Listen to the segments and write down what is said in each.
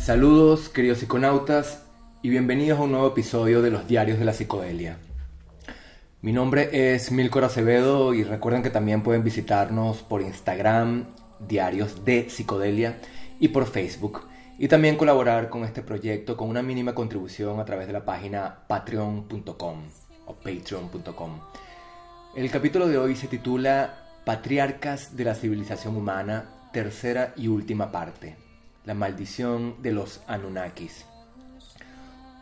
Saludos, queridos psiconautas, y bienvenidos a un nuevo episodio de los Diarios de la Psicodelia. Mi nombre es Milcor Acevedo y recuerden que también pueden visitarnos por Instagram, Diarios de Psicodelia, y por Facebook. Y también colaborar con este proyecto con una mínima contribución a través de la página patreon.com o patreon.com. El capítulo de hoy se titula Patriarcas de la Civilización Humana, tercera y última parte. La maldición de los Anunnakis.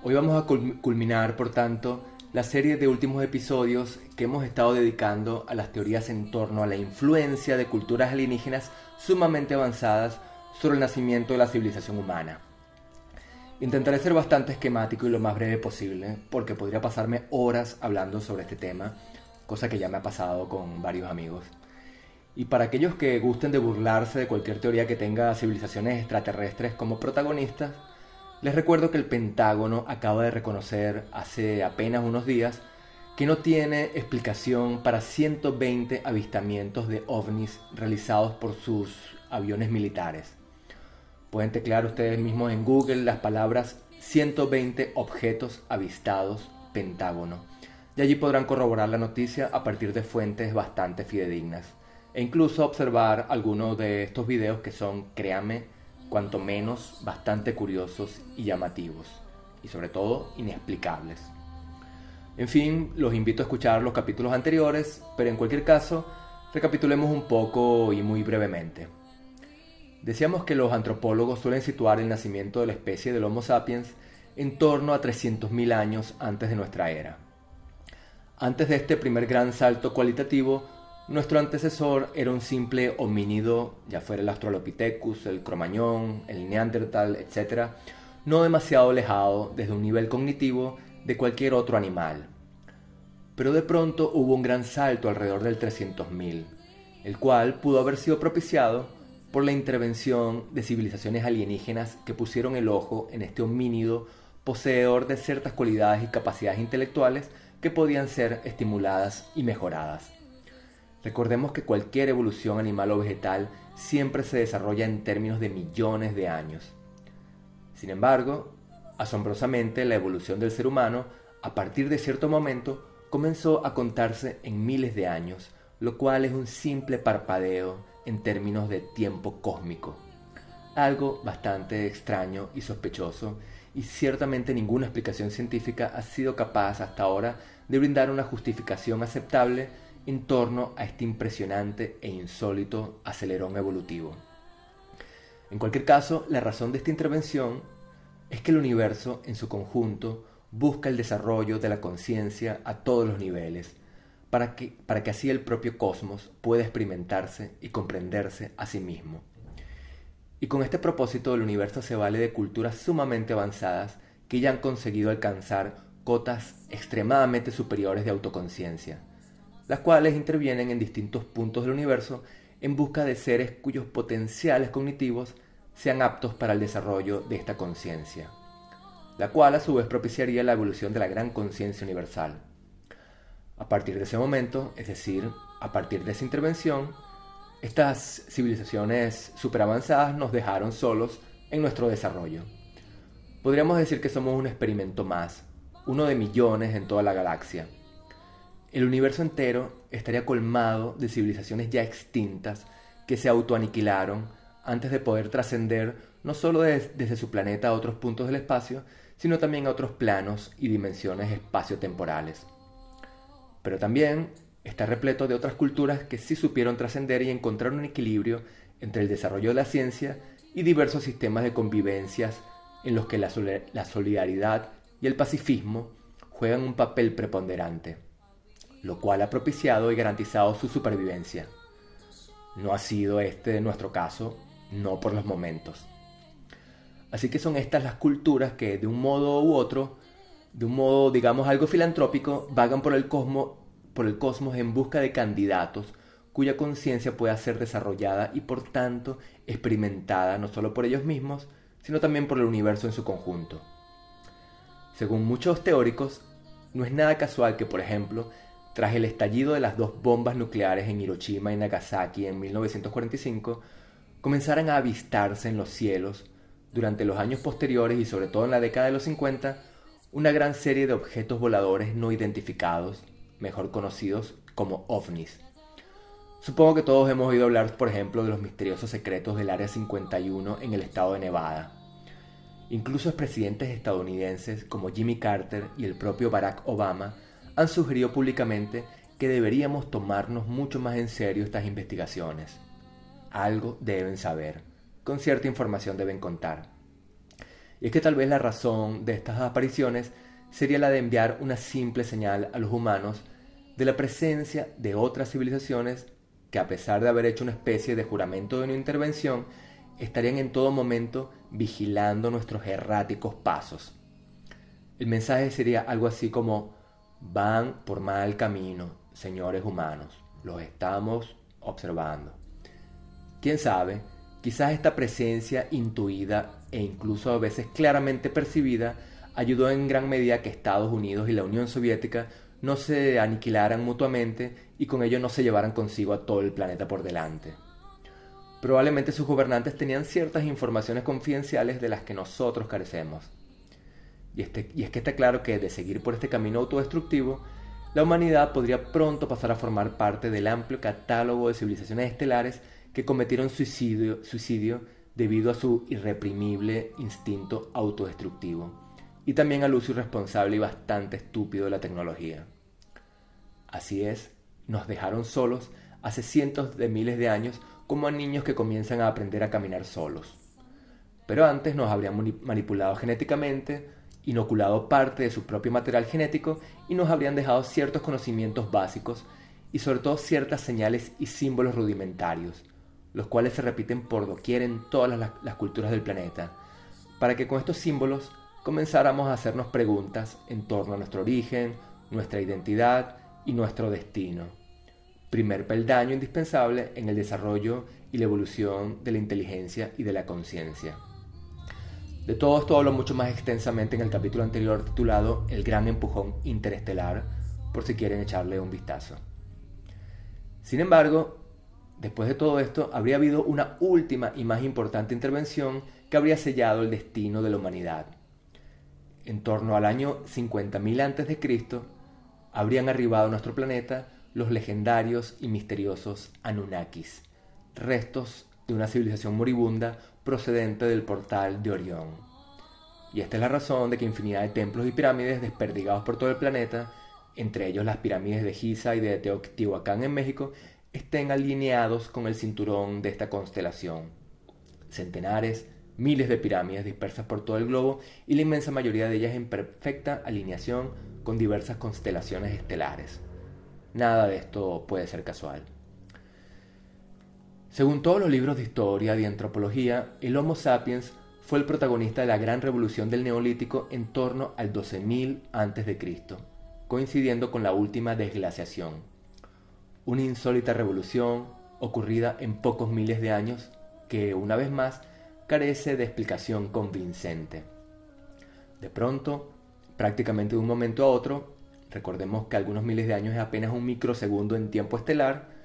Hoy vamos a culminar, por tanto, la serie de últimos episodios que hemos estado dedicando a las teorías en torno a la influencia de culturas alienígenas sumamente avanzadas sobre el nacimiento de la civilización humana. Intentaré ser bastante esquemático y lo más breve posible, porque podría pasarme horas hablando sobre este tema, cosa que ya me ha pasado con varios amigos. Y para aquellos que gusten de burlarse de cualquier teoría que tenga civilizaciones extraterrestres como protagonistas, les recuerdo que el Pentágono acaba de reconocer hace apenas unos días que no tiene explicación para 120 avistamientos de ovnis realizados por sus aviones militares. Pueden teclear ustedes mismos en Google las palabras 120 objetos avistados Pentágono. Y allí podrán corroborar la noticia a partir de fuentes bastante fidedignas e incluso observar algunos de estos videos que son, créanme, cuanto menos bastante curiosos y llamativos, y sobre todo inexplicables. En fin, los invito a escuchar los capítulos anteriores, pero en cualquier caso, recapitulemos un poco y muy brevemente. Decíamos que los antropólogos suelen situar el nacimiento de la especie del Homo sapiens en torno a 300.000 años antes de nuestra era. Antes de este primer gran salto cualitativo, nuestro antecesor era un simple homínido, ya fuera el Australopithecus, el Cromañón, el Neandertal, etc., no demasiado alejado desde un nivel cognitivo de cualquier otro animal. Pero de pronto hubo un gran salto alrededor del 300.000, el cual pudo haber sido propiciado por la intervención de civilizaciones alienígenas que pusieron el ojo en este homínido poseedor de ciertas cualidades y capacidades intelectuales que podían ser estimuladas y mejoradas. Recordemos que cualquier evolución animal o vegetal siempre se desarrolla en términos de millones de años. Sin embargo, asombrosamente la evolución del ser humano, a partir de cierto momento, comenzó a contarse en miles de años, lo cual es un simple parpadeo en términos de tiempo cósmico. Algo bastante extraño y sospechoso, y ciertamente ninguna explicación científica ha sido capaz hasta ahora de brindar una justificación aceptable en torno a este impresionante e insólito acelerón evolutivo. En cualquier caso, la razón de esta intervención es que el universo en su conjunto busca el desarrollo de la conciencia a todos los niveles, para que, para que así el propio cosmos pueda experimentarse y comprenderse a sí mismo. Y con este propósito el universo se vale de culturas sumamente avanzadas que ya han conseguido alcanzar cotas extremadamente superiores de autoconciencia, las cuales intervienen en distintos puntos del universo en busca de seres cuyos potenciales cognitivos sean aptos para el desarrollo de esta conciencia, la cual a su vez propiciaría la evolución de la gran conciencia universal. A partir de ese momento, es decir, a partir de esa intervención, estas civilizaciones superavanzadas nos dejaron solos en nuestro desarrollo. Podríamos decir que somos un experimento más, uno de millones en toda la galaxia, el universo entero estaría colmado de civilizaciones ya extintas que se autoaniquilaron antes de poder trascender no solo desde su planeta a otros puntos del espacio, sino también a otros planos y dimensiones espaciotemporales. Pero también está repleto de otras culturas que sí supieron trascender y encontrar un equilibrio entre el desarrollo de la ciencia y diversos sistemas de convivencias en los que la, solidaridad y el pacifismo juegan un papel preponderante lo cual ha propiciado y garantizado su supervivencia. No ha sido este nuestro caso, no por los momentos. Así que son estas las culturas que de un modo u otro, de un modo digamos algo filantrópico, vagan por el por el cosmos en busca de candidatos cuya conciencia pueda ser desarrollada y por tanto experimentada no solo por ellos mismos, sino también por el universo en su conjunto. Según muchos teóricos, no es nada casual que, por ejemplo, tras el estallido de las dos bombas nucleares en Hiroshima y Nagasaki en 1945, comenzaran a avistarse en los cielos durante los años posteriores y sobre todo en la década de los 50, una gran serie de objetos voladores no identificados, mejor conocidos como ovnis. Supongo que todos hemos oído hablar, por ejemplo, de los misteriosos secretos del Área 51 en el estado de Nevada. Incluso expresidentes estadounidenses como Jimmy Carter y el propio Barack Obama han sugerido públicamente que deberíamos tomarnos mucho más en serio estas investigaciones. Algo deben saber, con cierta información deben contar. Y es que tal vez la razón de estas apariciones sería la de enviar una simple señal a los humanos de la presencia de otras civilizaciones que a pesar de haber hecho una especie de juramento de no intervención, estarían en todo momento vigilando nuestros erráticos pasos. El mensaje sería algo así como, van por mal camino, señores humanos, los estamos observando. ¿Quién sabe? Quizás esta presencia intuida e incluso a veces claramente percibida ayudó en gran medida que Estados Unidos y la Unión Soviética no se aniquilaran mutuamente y con ello no se llevaran consigo a todo el planeta por delante. Probablemente sus gobernantes tenían ciertas informaciones confidenciales de las que nosotros carecemos. Y, este, y es que está claro que de seguir por este camino autodestructivo, la humanidad podría pronto pasar a formar parte del amplio catálogo de civilizaciones estelares que cometieron suicidio, suicidio debido a su irreprimible instinto autodestructivo y también al uso irresponsable y bastante estúpido de la tecnología. Así es, nos dejaron solos hace cientos de miles de años como a niños que comienzan a aprender a caminar solos. Pero antes nos habrían manipulado genéticamente, inoculado parte de su propio material genético y nos habrían dejado ciertos conocimientos básicos y sobre todo ciertas señales y símbolos rudimentarios, los cuales se repiten por doquier en todas las, culturas del planeta, para que con estos símbolos comenzáramos a hacernos preguntas en torno a nuestro origen, nuestra identidad y nuestro destino. Primer peldaño indispensable en el desarrollo y la evolución de la inteligencia y de la conciencia. De todo esto hablo mucho más extensamente en el capítulo anterior titulado El gran empujón interestelar, por si quieren echarle un vistazo. Sin embargo, después de todo esto, habría habido una última y más importante intervención que habría sellado el destino de la humanidad. En torno al año 50.000 a.C., habrían arribado a nuestro planeta los legendarios y misteriosos Anunnakis, restos de una civilización moribunda procedente del portal de Orión. Y esta es la razón de que infinidad de templos y pirámides desperdigados por todo el planeta, entre ellos las pirámides de Giza y de Teotihuacán en México, estén alineados con el cinturón de esta constelación. Centenares, miles de pirámides dispersas por todo el globo y la inmensa mayoría de ellas en perfecta alineación con diversas constelaciones estelares. Nada de esto puede ser casual. Según todos los libros de historia y antropología, el Homo sapiens fue el protagonista de la gran revolución del Neolítico en torno al 12.000 a.C., coincidiendo con la última desglaciación. Una insólita revolución ocurrida en pocos miles de años que, una vez más, carece de explicación convincente. De pronto, prácticamente de un momento a otro, recordemos que algunos miles de años es apenas un microsegundo en tiempo estelar,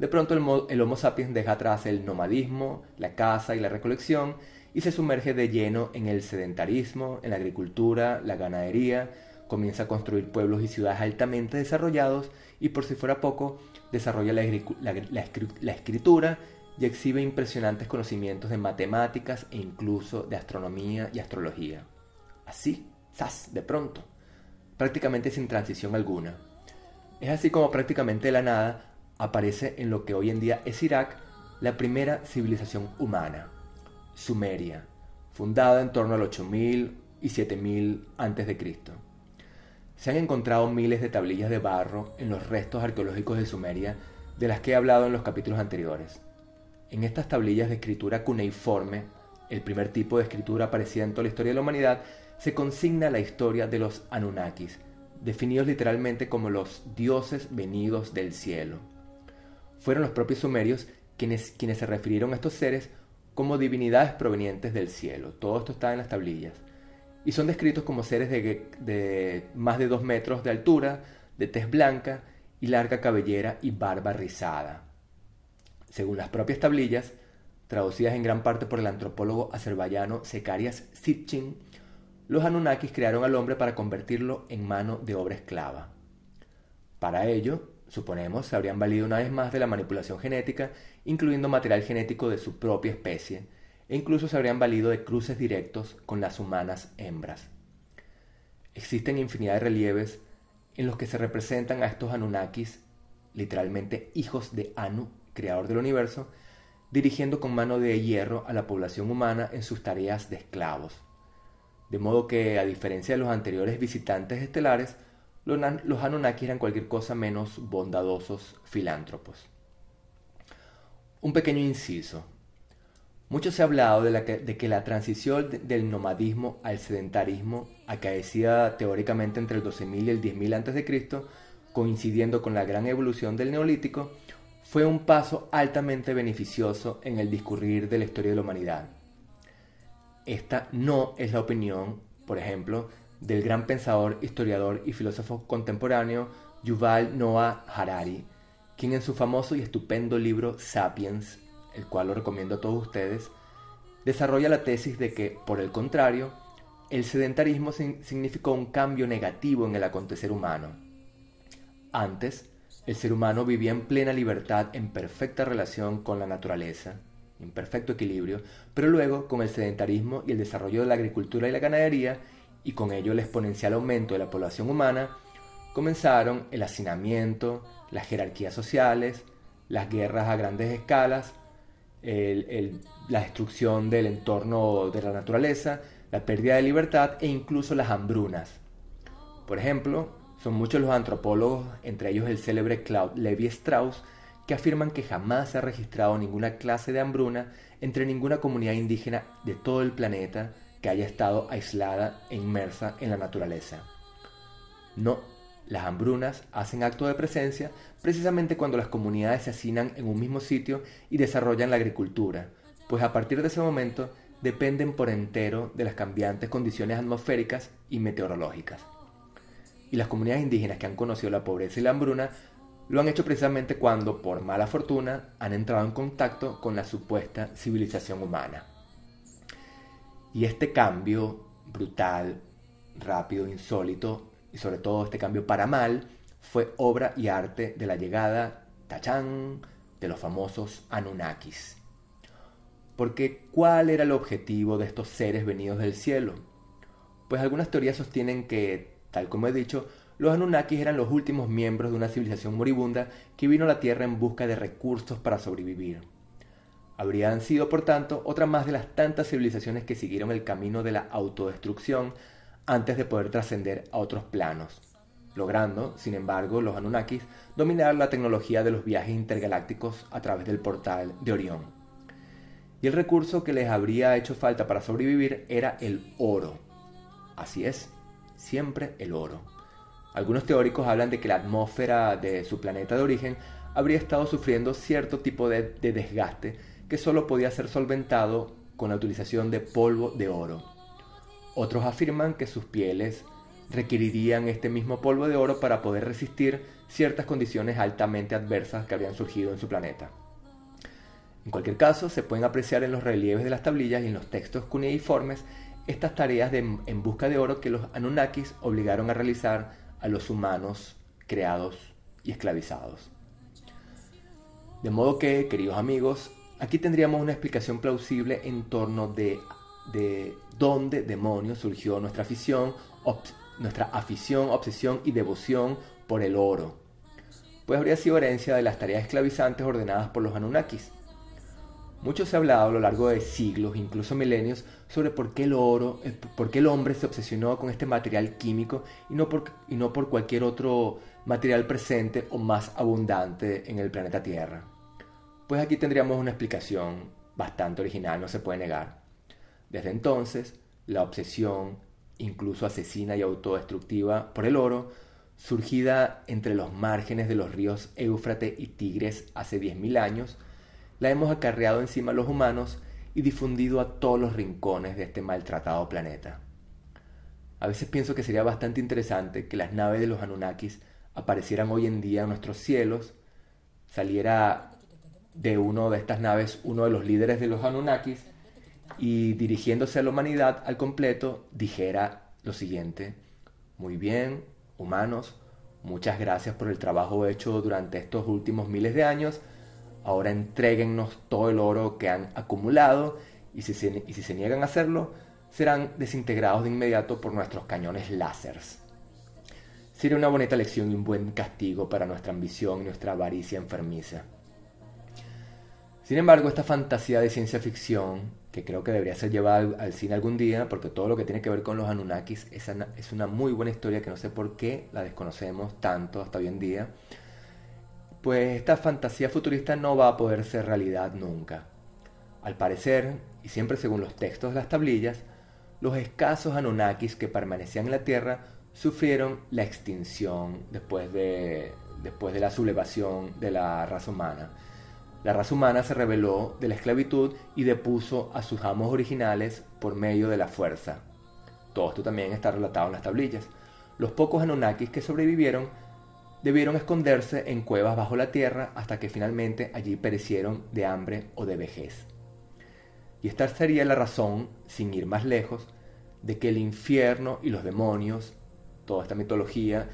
de pronto el, Homo sapiens deja atrás el nomadismo, la caza y la recolección y se sumerge de lleno en el sedentarismo, en la agricultura, la ganadería, comienza a construir pueblos y ciudades altamente desarrollados y por si fuera poco, desarrolla la, la, escritura y exhibe impresionantes conocimientos de matemáticas e incluso de astronomía y astrología. Así, ¡zas! de pronto, prácticamente sin transición alguna. Es así como prácticamente de la nada aparece en lo que hoy en día es Irak la primera civilización humana, Sumeria, fundada en torno al 8000 y 7000 a.C. Se han encontrado miles de tablillas de barro en los restos arqueológicos de Sumeria de las que he hablado en los capítulos anteriores. En estas tablillas de escritura cuneiforme, el primer tipo de escritura aparecida en toda la historia de la humanidad, se consigna la historia de los Anunnakis, definidos literalmente como los dioses venidos del cielo fueron los propios sumerios quienes, quienes se refirieron a estos seres como divinidades provenientes del cielo. Todo esto está en las tablillas. Y son descritos como seres de, de más de dos metros de altura, de tez blanca y larga cabellera y barba rizada. Según las propias tablillas, traducidas en gran parte por el antropólogo azerbaiyano Zekarias Sitchin, los Anunnakis crearon al hombre para convertirlo en mano de obra esclava. Para ello, suponemos, se habrían valido una vez más de la manipulación genética, incluyendo material genético de su propia especie, e incluso se habrían valido de cruces directos con las humanas hembras. Existen infinidad de relieves en los que se representan a estos Anunnakis, literalmente hijos de Anu, creador del universo, dirigiendo con mano de hierro a la población humana en sus tareas de esclavos. De modo que, a diferencia de los anteriores visitantes estelares, los Anunnaki eran cualquier cosa menos bondadosos filántropos. Un pequeño inciso. Mucho se ha hablado de, que la transición del nomadismo al sedentarismo, acaecida teóricamente entre el 12.000 y el 10.000 a.C., coincidiendo con la gran evolución del neolítico, fue un paso altamente beneficioso en el discurrir de la historia de la humanidad. Esta no es la opinión, por ejemplo, del gran pensador, historiador y filósofo contemporáneo Yuval Noah Harari, quien en su famoso y estupendo libro Sapiens, el cual lo recomiendo a todos ustedes, desarrolla la tesis de que, por el contrario, el sedentarismo significó un cambio negativo en el acontecer humano. Antes, el ser humano vivía en plena libertad, en perfecta relación con la naturaleza, en perfecto equilibrio, pero luego, con el sedentarismo y el desarrollo de la agricultura y la ganadería, y con ello el exponencial aumento de la población humana, comenzaron el hacinamiento, las jerarquías sociales, las guerras a grandes escalas, la destrucción del entorno de la naturaleza, la pérdida de libertad e incluso las hambrunas. Por ejemplo, son muchos los antropólogos, entre ellos el célebre Claude Levi Strauss, que afirman que jamás se ha registrado ninguna clase de hambruna entre ninguna comunidad indígena de todo el planeta que haya estado aislada e inmersa en la naturaleza. No, las hambrunas hacen acto de presencia precisamente cuando las comunidades se hacinan en un mismo sitio y desarrollan la agricultura, pues a partir de ese momento dependen por entero de las cambiantes condiciones atmosféricas y meteorológicas. Y las comunidades indígenas que han conocido la pobreza y la hambruna lo han hecho precisamente cuando, por mala fortuna, han entrado en contacto con la supuesta civilización humana. Y este cambio brutal, rápido, insólito, y sobre todo este cambio para mal, fue obra y arte de la llegada, tachán, de los famosos Anunnakis. Porque, ¿cuál era el objetivo de estos seres venidos del cielo? Pues algunas teorías sostienen que, tal como he dicho, los Anunnakis eran los últimos miembros de una civilización moribunda que vino a la Tierra en busca de recursos para sobrevivir. Habrían sido, por tanto, otra más de las tantas civilizaciones que siguieron el camino de la autodestrucción antes de poder trascender a otros planos, logrando, sin embargo, los Anunnakis dominar la tecnología de los viajes intergalácticos a través del portal de Orión. Y el recurso que les habría hecho falta para sobrevivir era el oro. Así es, siempre el oro. Algunos teóricos hablan de que la atmósfera de su planeta de origen habría estado sufriendo cierto tipo de, de desgaste que solo podía ser solventado con la utilización de polvo de oro. Otros afirman que sus pieles requerirían este mismo polvo de oro para poder resistir ciertas condiciones altamente adversas que habían surgido en su planeta. En cualquier caso, se pueden apreciar en los relieves de las tablillas y en los textos cuneiformes estas tareas de, en busca de oro que los Anunnakis obligaron a realizar a los humanos creados y esclavizados. De modo que, queridos amigos, Aquí tendríamos una explicación plausible en torno de, de dónde demonios surgió nuestra afición, nuestra afición, obsesión y devoción por el oro. Pues habría sido herencia de las tareas esclavizantes ordenadas por los Anunnakis. Mucho se ha hablado a lo largo de siglos, incluso milenios, sobre por qué el oro, eh, por qué el hombre se obsesionó con este material químico y no, por, y no por cualquier otro material presente o más abundante en el planeta Tierra. Pues aquí tendríamos una explicación bastante original, no se puede negar. Desde entonces, la obsesión, incluso asesina y autodestructiva por el oro, surgida entre los márgenes de los ríos Éufrates y Tigres hace 10.000 años, la hemos acarreado encima a los humanos y difundido a todos los rincones de este maltratado planeta. A veces pienso que sería bastante interesante que las naves de los Anunnakis aparecieran hoy en día en nuestros cielos, saliera de uno de estas naves uno de los líderes de los Anunnakis y dirigiéndose a la humanidad al completo dijera lo siguiente, muy bien, humanos, muchas gracias por el trabajo hecho durante estos últimos miles de años, ahora entreguennos todo el oro que han acumulado y si se, y si se niegan a hacerlo, serán desintegrados de inmediato por nuestros cañones láseres. Sería una bonita lección y un buen castigo para nuestra ambición y nuestra avaricia enfermiza. Sin embargo, esta fantasía de ciencia ficción, que creo que debería ser llevada al, cine algún día, porque todo lo que tiene que ver con los Anunnakis es una, es una muy buena historia que no sé por qué la desconocemos tanto hasta hoy en día, pues esta fantasía futurista no va a poder ser realidad nunca. Al parecer, y siempre según los textos de las tablillas, los escasos Anunnakis que permanecían en la Tierra sufrieron la extinción después de, después de la sublevación de la raza humana la raza humana se rebeló de la esclavitud y depuso a sus amos originales por medio de la fuerza. Todo esto también está relatado en las tablillas. Los pocos Anunnakis que sobrevivieron debieron esconderse en cuevas bajo la tierra hasta que finalmente allí perecieron de hambre o de vejez. Y esta sería la razón, sin ir más lejos, de que el infierno y los demonios, toda esta mitología,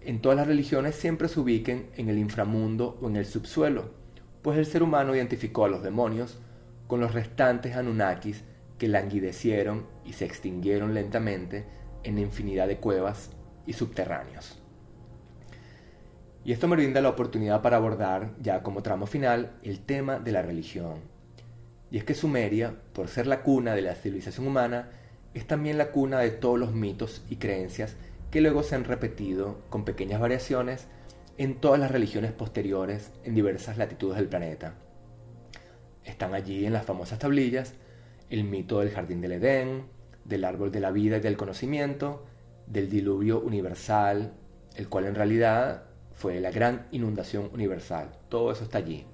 en todas las religiones siempre se ubiquen en el inframundo o en el subsuelo, pues el ser humano identificó a los demonios con los restantes Anunnakis que languidecieron y se extinguieron lentamente en infinidad de cuevas y subterráneos. Y esto me brinda la oportunidad para abordar, ya como tramo final, el tema de la religión. Y es que Sumeria, por ser la cuna de la civilización humana, es también la cuna de todos los mitos y creencias que luego se han repetido con pequeñas variaciones en todas las religiones posteriores en diversas latitudes del planeta. Están allí en las famosas tablillas el mito del jardín del Edén, del árbol de la vida y del conocimiento, del diluvio universal, el cual en realidad fue la gran inundación universal. Todo eso está allí.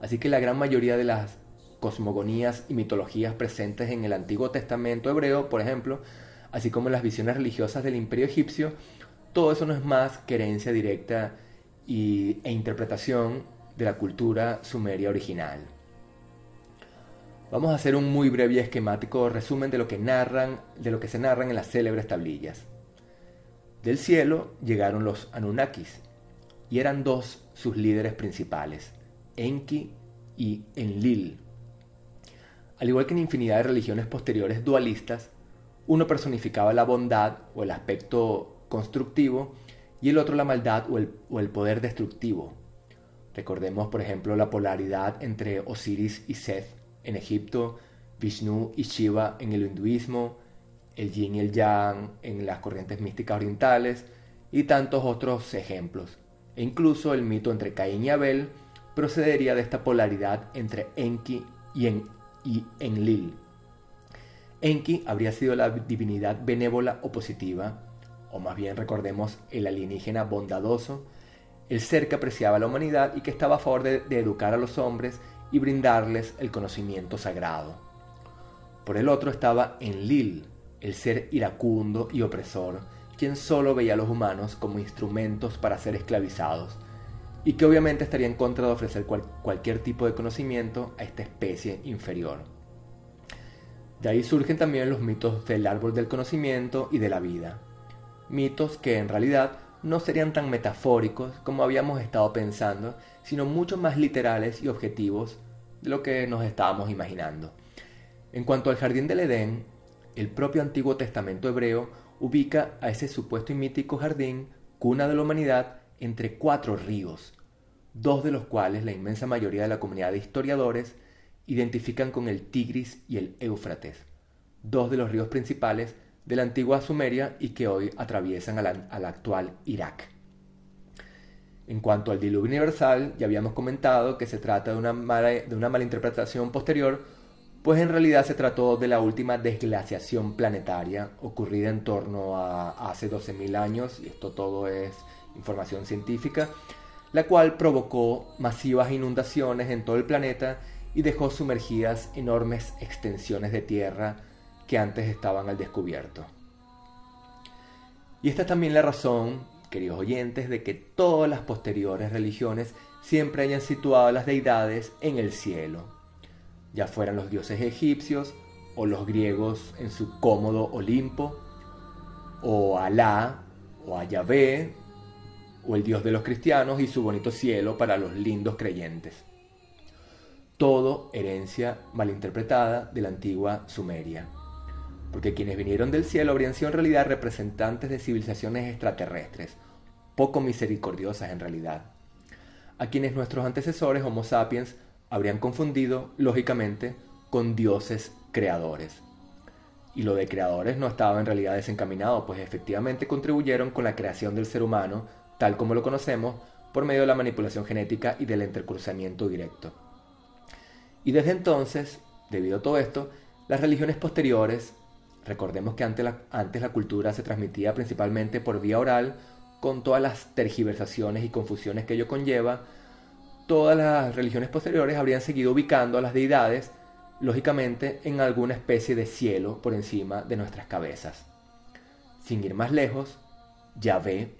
Así que la gran mayoría de las cosmogonías y mitologías presentes en el Antiguo Testamento hebreo, por ejemplo, así como las visiones religiosas del imperio egipcio, todo eso no es más que herencia directa y, e interpretación de la cultura sumeria original. Vamos a hacer un muy breve y esquemático resumen de lo que narran, de lo que se narran en las célebres tablillas. Del cielo llegaron los Anunnakis, y eran dos sus líderes principales, Enki y Enlil. Al igual que en infinidad de religiones posteriores dualistas, uno personificaba la bondad o el aspecto constructivo y el otro la maldad o el, poder destructivo. Recordemos, por ejemplo, la polaridad entre Osiris y Seth en Egipto, Vishnu y Shiva en el hinduismo, el yin y el yang en las corrientes místicas orientales y tantos otros ejemplos. E incluso el mito entre Caín y Abel procedería de esta polaridad entre Enki y, en, y Enlil. Enki habría sido la divinidad benévola o positiva, o más bien recordemos el alienígena bondadoso, el ser que apreciaba a la humanidad y que estaba a favor de, educar a los hombres y brindarles el conocimiento sagrado. Por el otro estaba Enlil, el ser iracundo y opresor, quien solo veía a los humanos como instrumentos para ser esclavizados, y que obviamente estaría en contra de ofrecer cualquier tipo de conocimiento a esta especie inferior. De ahí surgen también los mitos del árbol del conocimiento y de la vida, mitos que en realidad no serían tan metafóricos como habíamos estado pensando, sino mucho más literales y objetivos de lo que nos estábamos imaginando. En cuanto al jardín del Edén, el propio Antiguo Testamento hebreo ubica a ese supuesto y mítico jardín, cuna de la humanidad, entre cuatro ríos, dos de los cuales la inmensa mayoría de la comunidad de historiadores identifican con el Tigris y el Éufrates, dos de los ríos principales de la antigua Sumeria y que hoy atraviesan al, actual Irak. En cuanto al diluvio universal, ya habíamos comentado que se trata de una, mala, de una malinterpretación posterior, pues en realidad se trató de la última desglaciación planetaria ocurrida en torno a hace 12.000 años, y esto todo es información científica, la cual provocó masivas inundaciones en todo el planeta y dejó sumergidas enormes extensiones de tierra que antes estaban al descubierto. Y esta es también la razón, queridos oyentes, de que todas las posteriores religiones siempre hayan situado a las deidades en el cielo, ya fueran los dioses egipcios o los griegos en su cómodo Olimpo, o Alá, o a Yahvé, o el dios de los cristianos y su bonito cielo para los lindos creyentes. Todo herencia malinterpretada de la antigua Sumeria, porque quienes vinieron del cielo habrían sido en realidad representantes de civilizaciones extraterrestres, poco misericordiosas en realidad, a quienes nuestros antecesores Homo sapiens habrían confundido, lógicamente, con dioses creadores. Y lo de creadores no estaba en realidad desencaminado, pues efectivamente contribuyeron con la creación del ser humano, tal como lo conocemos, por medio de la manipulación genética y del intercruzamiento directo. Y desde entonces, debido a todo esto, las religiones posteriores, recordemos que antes la, antes la cultura se transmitía principalmente por vía oral, con todas las tergiversaciones y confusiones que ello conlleva, todas las religiones posteriores habrían seguido ubicando a las deidades lógicamente en alguna especie de cielo por encima de nuestras cabezas. Sin ir más lejos, Yahvé,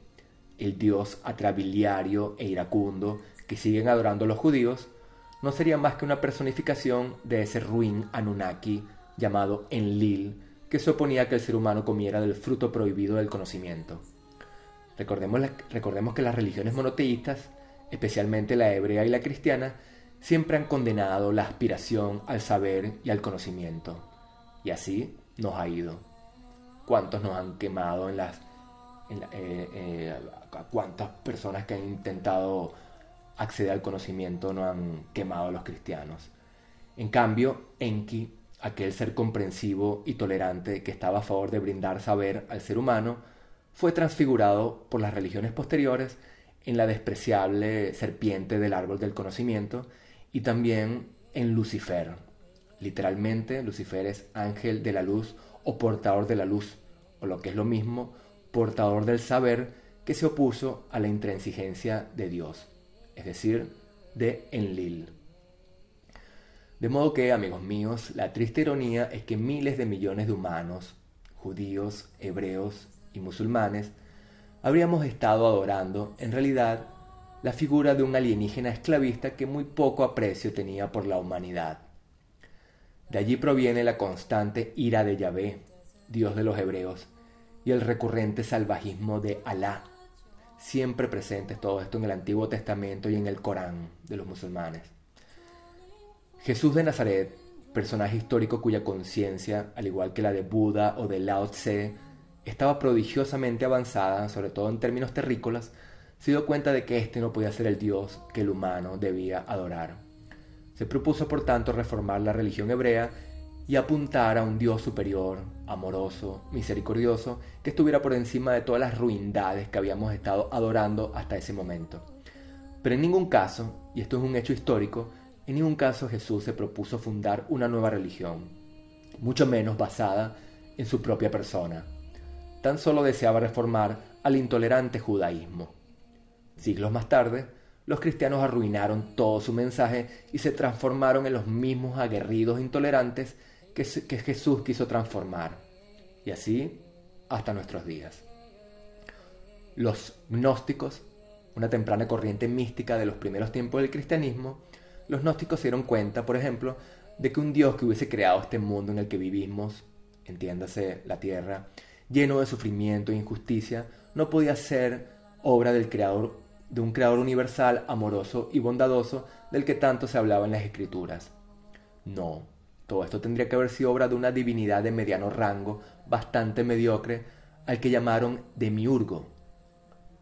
el dios atrabiliario e iracundo que siguen adorando los judíos, no sería más que una personificación de ese ruin Anunnaki llamado Enlil, que se oponía que el ser humano comiera del fruto prohibido del conocimiento. Recordemos, recordemos que las religiones monoteístas, especialmente la hebrea y la cristiana, siempre han condenado la aspiración al saber y al conocimiento. Y así nos ha ido. ¿Cuántos nos han quemado en las... Eh, eh, ¿Cuántas personas que han intentado acceder al conocimiento no han quemado a los cristianos? En cambio, Enki, aquel ser comprensivo y tolerante que estaba a favor de brindar saber al ser humano, fue transfigurado por las religiones posteriores en la despreciable serpiente del árbol del conocimiento y también en Lucifer. Literalmente, Lucifer es ángel de la luz o portador de la luz, o lo que es lo mismo, portador del saber que se opuso a la intransigencia de Dios, es decir, de Enlil. De modo que, amigos míos, la triste ironía es que miles de millones de humanos, judíos, hebreos y musulmanes, habríamos estado adorando, en realidad, la figura de un alienígena esclavista que muy poco aprecio tenía por la humanidad. De allí proviene la constante ira de Yahvé, Dios de los hebreos, y el recurrente salvajismo de Alá, siempre presente todo esto en el Antiguo Testamento y en el Corán de los musulmanes. Jesús de Nazaret, personaje histórico cuya conciencia, al igual que la de Buda o de Lao Tse, estaba prodigiosamente avanzada, sobre todo en términos terrícolas, se dio cuenta de que éste no podía ser el Dios que el humano debía adorar. Se propuso, por tanto, reformar la religión hebrea y apuntar a un Dios superior, amoroso, misericordioso, que estuviera por encima de todas las ruindades que habíamos estado adorando hasta ese momento. Pero en ningún caso, y esto es un hecho histórico, en ningún caso Jesús se propuso fundar una nueva religión, mucho menos basada en su propia persona. Tan solo deseaba reformar al intolerante judaísmo. Siglos más tarde, los cristianos arruinaron todo su mensaje y se transformaron en los mismos aguerridos intolerantes que, Jesús quiso transformar. Y así hasta nuestros días. Los gnósticos, una temprana corriente mística de los primeros tiempos del cristianismo, los gnósticos se dieron cuenta, por ejemplo, de que un Dios que hubiese creado este mundo en el que vivimos, entiéndase la tierra, lleno de sufrimiento e injusticia, no podía ser obra del creador de un creador universal, amoroso y bondadoso del que tanto se hablaba en las escrituras. No, todo esto tendría que haber sido obra de una divinidad de mediano rango, bastante mediocre, al que llamaron Demiurgo,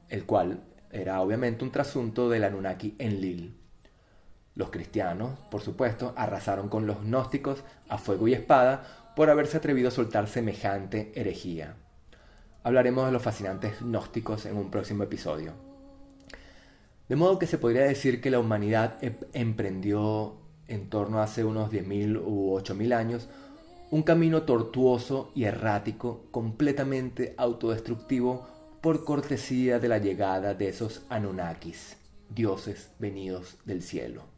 el cual era obviamente un trasunto del Anunnaki Enlil. Los cristianos, por supuesto, arrasaron con los gnósticos a fuego y espada por haberse atrevido a soltar semejante herejía. Hablaremos de los fascinantes gnósticos en un próximo episodio. De modo que se podría decir que la humanidad em-, emprendió en torno a hace unos 10.000 u 8.000 años un camino tortuoso y errático, completamente autodestructivo por cortesía de la llegada de esos Anunnakis, dioses venidos del cielo.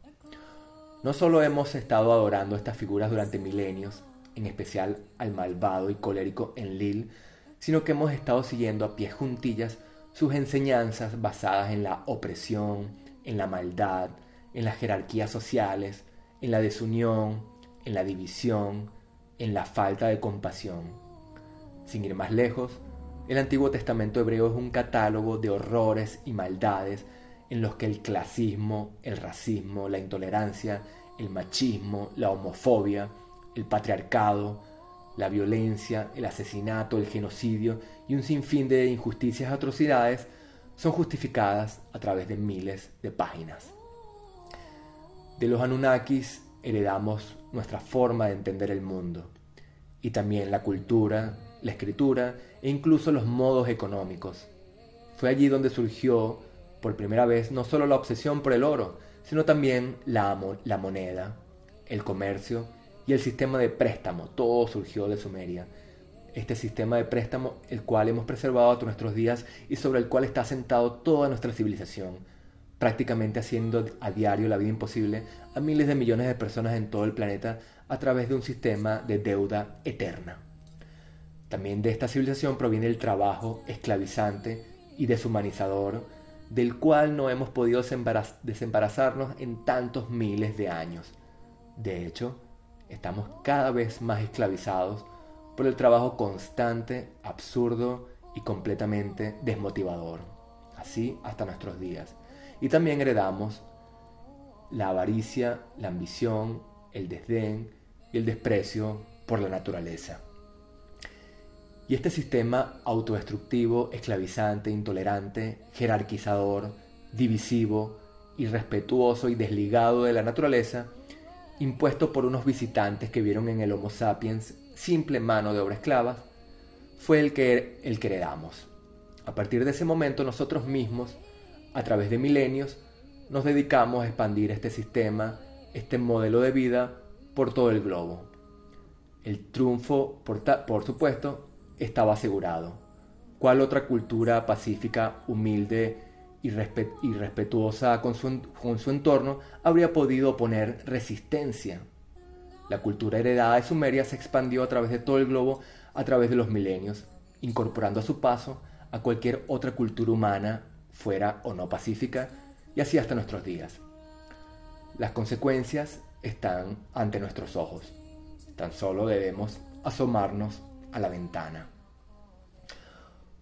No solo hemos estado adorando estas figuras durante milenios, en especial al malvado y colérico Enlil, sino que hemos estado siguiendo a pies juntillas sus enseñanzas basadas en la opresión, en la maldad, en las jerarquías sociales, en la desunión, en la división, en la falta de compasión. Sin ir más lejos, el Antiguo Testamento hebreo es un catálogo de horrores y maldades en los que el clasismo, el racismo, la intolerancia, el machismo, la homofobia, el patriarcado, la violencia, el asesinato, el genocidio y un sinfín de injusticias y atrocidades son justificadas a través de miles de páginas. De los Anunnakis heredamos nuestra forma de entender el mundo y también la cultura, la escritura e incluso los modos económicos. Fue allí donde surgió por primera vez no solo la obsesión por el oro, sino también la, la moneda, el comercio y el sistema de préstamo. Todo surgió de Sumeria. Este sistema de préstamo, el cual hemos preservado hasta nuestros días y sobre el cual está asentado toda nuestra civilización, prácticamente haciendo a diario la vida imposible a miles de millones de personas en todo el planeta a través de un sistema de deuda eterna. También de esta civilización proviene el trabajo esclavizante y deshumanizador del cual no hemos podido desembarazarnos en tantos miles de años. De hecho, estamos cada vez más esclavizados por el trabajo constante, absurdo y completamente desmotivador. Así hasta nuestros días. Y también heredamos la avaricia, la ambición, el desdén y el desprecio por la naturaleza. Y este sistema autodestructivo, esclavizante, intolerante, jerarquizador, divisivo, irrespetuoso y desligado de la naturaleza, impuesto por unos visitantes que vieron en el Homo sapiens simple mano de obra esclava, fue el que, el que heredamos. A partir de ese momento nosotros mismos, a través de milenios, nos dedicamos a expandir este sistema, este modelo de vida por todo el globo. El triunfo, por, por supuesto, estaba asegurado. ¿Cuál otra cultura pacífica, humilde y, respetuosa con su, entorno habría podido oponer resistencia? La cultura heredada de Sumeria se expandió a través de todo el globo a través de los milenios, incorporando a su paso a cualquier otra cultura humana, fuera o no pacífica, y así hasta nuestros días. Las consecuencias están ante nuestros ojos. Tan solo debemos asomarnos a la ventana.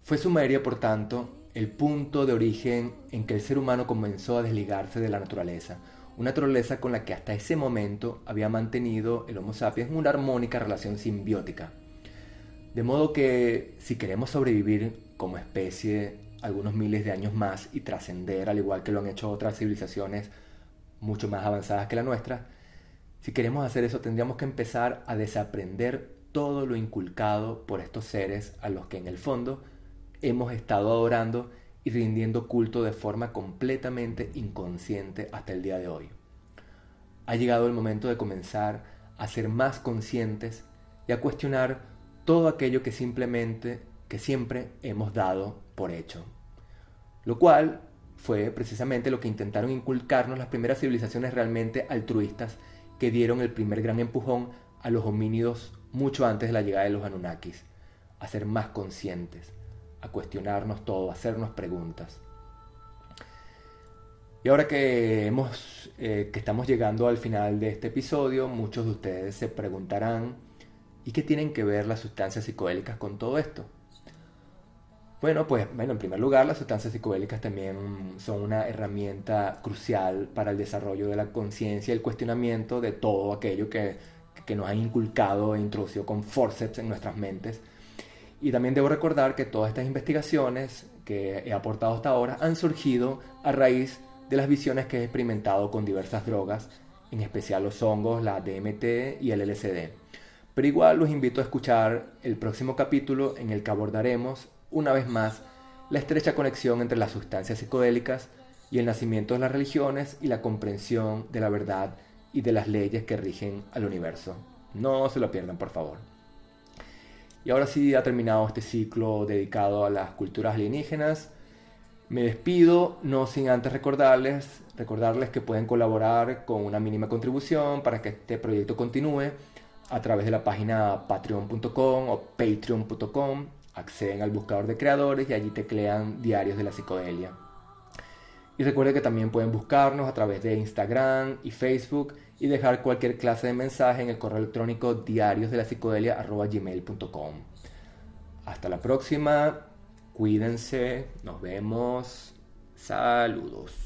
Fue Sumeria, por tanto, el punto de origen en que el ser humano comenzó a desligarse de la naturaleza, una naturaleza con la que hasta ese momento había mantenido el Homo sapiens una armónica relación simbiótica. De modo que si queremos sobrevivir como especie algunos miles de años más y trascender, al igual que lo han hecho otras civilizaciones mucho más avanzadas que la nuestra, si queremos hacer eso tendríamos que empezar a desaprender todo lo inculcado por estos seres a los que en el fondo hemos estado adorando y rindiendo culto de forma completamente inconsciente hasta el día de hoy. Ha llegado el momento de comenzar a ser más conscientes y a cuestionar todo aquello que simplemente, que siempre hemos dado por hecho. Lo cual fue precisamente lo que intentaron inculcarnos las primeras civilizaciones realmente altruistas que dieron el primer gran empujón a los homínidos mucho antes de la llegada de los Anunnakis, a ser más conscientes, a cuestionarnos todo, a hacernos preguntas. Y ahora que, hemos, eh, que estamos llegando al final de este episodio, muchos de ustedes se preguntarán, ¿y qué tienen que ver las sustancias psicodélicas con todo esto? Bueno, pues bueno, en primer lugar, las sustancias psicodélicas también son una herramienta crucial para el desarrollo de la conciencia y el cuestionamiento de todo aquello que que nos han inculcado e introducido con forceps en nuestras mentes. Y también debo recordar que todas estas investigaciones que he aportado hasta ahora han surgido a raíz de las visiones que he experimentado con diversas drogas, en especial los hongos, la DMT y el LSD. Pero igual los invito a escuchar el próximo capítulo en el que abordaremos, una vez más, la estrecha conexión entre las sustancias psicodélicas y el nacimiento de las religiones y la comprensión de la verdad y de las leyes que rigen al universo. No se lo pierdan, por favor. Y ahora sí ha terminado este ciclo dedicado a las culturas alienígenas. Me despido, no sin antes recordarles, recordarles que pueden colaborar con una mínima contribución para que este proyecto continúe a través de la página patreon.com o patreon.com. Acceden al buscador de creadores y allí teclean Diarios de la Psicodelia. Y recuerde que también pueden buscarnos a través de Instagram y Facebook y dejar cualquier clase de mensaje en el correo electrónico diarios. Hasta la próxima, cuídense, nos vemos, saludos.